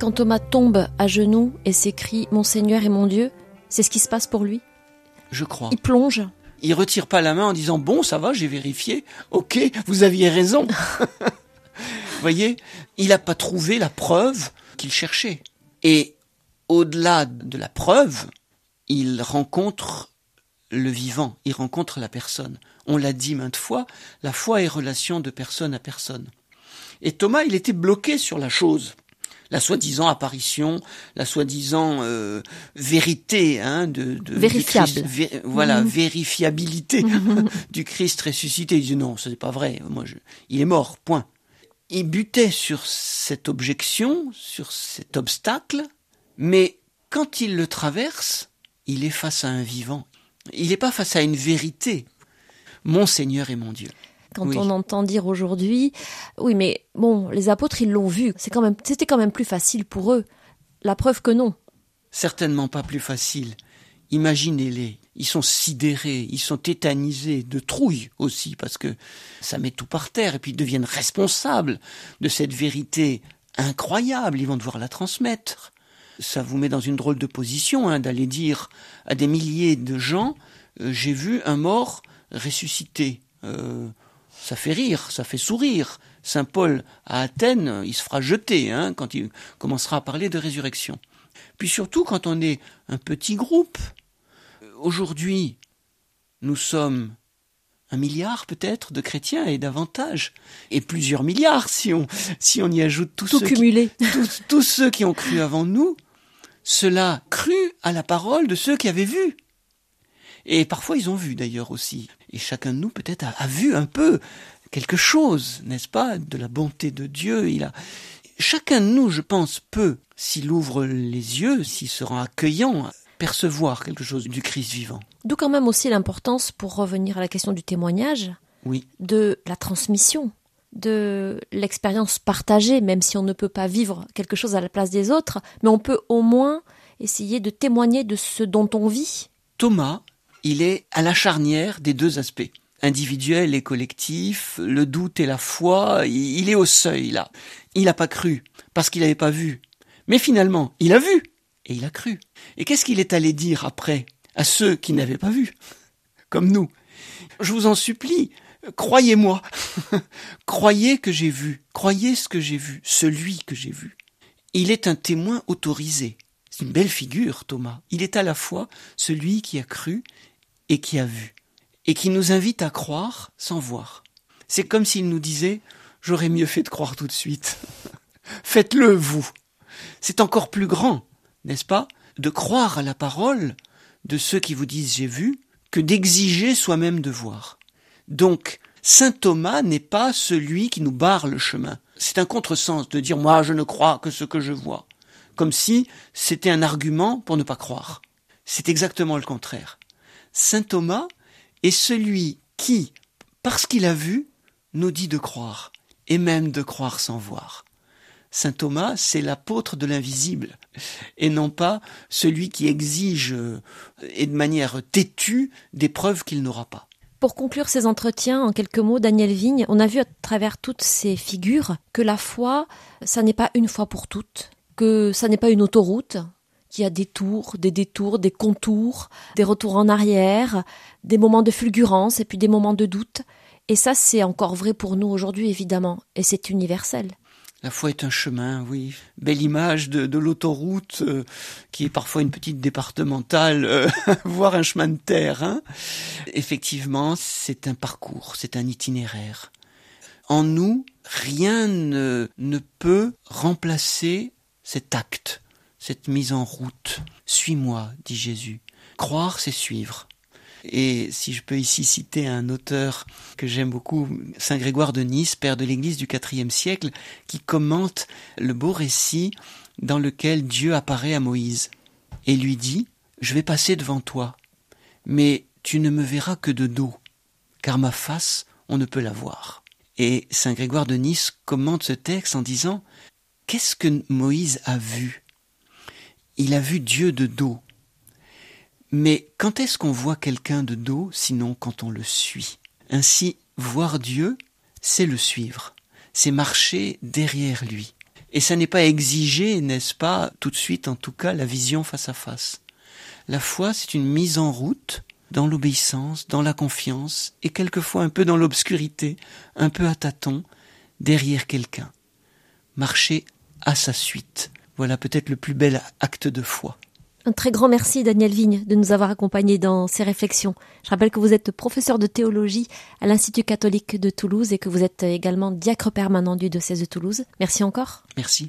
Quand Thomas tombe à genoux et s'écrie Mon Seigneur et mon Dieu, c'est ce qui se passe pour lui Je crois. Il plonge. Il retire pas la main en disant Bon, ça va, j'ai vérifié. Ok, vous aviez raison. vous voyez, il n'a pas trouvé la preuve qu'il cherchait. Et au-delà de la preuve, il rencontre le vivant, il rencontre la personne. On l'a dit maintes fois, la foi est relation de personne à personne. Et Thomas, il était bloqué sur la chose. La soi-disant apparition, la soi-disant euh, vérité hein, de, de Vérifiable. du Christ, vé- voilà, Mhm. vérifiabilité du Christ ressuscité. Il dit non, ce n'est pas vrai. Moi, je, il est mort. Point. Il butait sur cette objection, sur cet obstacle, mais quand il le traverse, il est face à un vivant. Il n'est pas face à une vérité. Mon Seigneur et mon Dieu. Quand Oui. on entend dire aujourd'hui, oui, mais bon, les apôtres, ils l'ont vu. C'est quand même, c'était quand même plus facile pour eux. La preuve que non. certainement pas plus facile. Imaginez-les, ils sont sidérés, ils sont tétanisés, de trouille aussi, parce que ça met tout par terre, et puis ils deviennent responsables de cette vérité incroyable, ils vont devoir la transmettre. Ça vous met dans une drôle de position hein, d'aller dire à des milliers de gens, euh, j'ai vu un mort ressuscité. Euh, ça fait rire, ça fait sourire. Saint Paul à Athènes, il se fera jeter hein, quand il commencera à parler de résurrection. Puis surtout quand on est un petit groupe. Aujourd'hui, nous sommes un milliard peut-être de chrétiens et davantage, et plusieurs milliards si on si on y ajoute tous Tout ceux qui, tous ceux qui ont cru avant nous. Cela crut à la parole de ceux qui avaient vu. Et parfois ils ont vu d'ailleurs aussi. Et chacun de nous peut-être a, a vu un peu quelque chose, n'est-ce pas, de la bonté de Dieu. Il a chacun de nous, je pense, peut, s'il ouvre les yeux, s'il se rend accueillant, percevoir quelque chose du Christ vivant. D'où quand même aussi l'importance, pour revenir à la question du témoignage, Oui, de la transmission, de l'expérience partagée, même si on ne peut pas vivre quelque chose à la place des autres, mais on peut au moins essayer de témoigner de ce dont on vit. Thomas, il est à la charnière des deux aspects, individuel et collectif, le doute et la foi, il est au seuil là. Il n'a pas cru, parce qu'il n'avait pas vu. Mais finalement, il a vu, et il a cru. Et qu'est-ce qu'il est allé dire après à ceux qui n'avaient pas vu, comme nous? Je vous en supplie, croyez-moi, croyez que j'ai vu, croyez ce que j'ai vu, celui que j'ai vu. Il est un témoin autorisé. C'est une belle figure, Thomas. Il est à la fois celui qui a cru et qui a vu, et qui nous invite à croire sans voir. C'est comme s'il nous disait J'aurais mieux fait de croire tout de suite. Faites-le, vous. C'est encore plus grand, n'est-ce pas, de croire à la parole de ceux qui vous disent j'ai vu, que d'exiger soi-même de voir. Donc, Saint Thomas n'est pas celui qui nous barre le chemin. C'est un contresens de dire moi je ne crois que ce que je vois. Comme si c'était un argument pour ne pas croire. C'est exactement le contraire. Saint Thomas est celui qui, parce qu'il a vu, nous dit de croire, et même de croire sans voir. Saint Thomas, c'est l'apôtre de l'invisible, et non pas celui qui exige, euh, et de manière têtue, des preuves qu'il n'aura pas. Pour conclure ces entretiens, en quelques mots, Daniel Vigne, on a vu à travers toutes ces figures que la foi, ça n'est pas une fois pour toutes, que ça n'est pas une autoroute, qu'il y a des tours, des détours, des contours, des retours en arrière, des moments de fulgurance et puis des moments de doute. Et ça, c'est encore vrai pour nous aujourd'hui, évidemment, et c'est universel. La foi est un chemin, oui. Belle image de, l'autoroute, euh, qui est parfois une petite départementale, euh, voire un chemin de terre. Hein. Effectivement, c'est un parcours, c'est un itinéraire. En nous, rien ne peut remplacer cet acte, cette mise en route. Suis-moi, dit Jésus. Croire, c'est suivre. Et si je peux ici citer un auteur que j'aime beaucoup, Saint Grégoire de Nice, père de l'Église du IVe siècle, qui commente le beau récit dans lequel Dieu apparaît à Moïse et lui dit Je vais passer devant toi, mais tu ne me verras que de dos, car ma face, on ne peut la voir. Et Saint Grégoire de Nice commente ce texte en disant Qu'est-ce que Moïse a vu? Il a vu Dieu de dos. Mais quand est-ce qu'on voit quelqu'un de dos, sinon quand on le suit? Ainsi, voir Dieu, c'est le suivre, c'est marcher derrière lui. Et ça n'est pas exiger, n'est-ce pas, tout de suite en tout cas, la vision face à face. La foi, c'est une mise en route dans l'obéissance, dans la confiance, et quelquefois un peu dans l'obscurité, un peu à tâtons, derrière quelqu'un. Marcher à sa suite. Voilà peut-être le plus bel acte de foi. Un très grand merci, Daniel Vigne, de nous avoir accompagnés dans ces réflexions. Je rappelle que vous êtes professeur de théologie à l'Institut catholique de Toulouse et que vous êtes également diacre permanent du diocèse de Toulouse. Merci encore. Merci.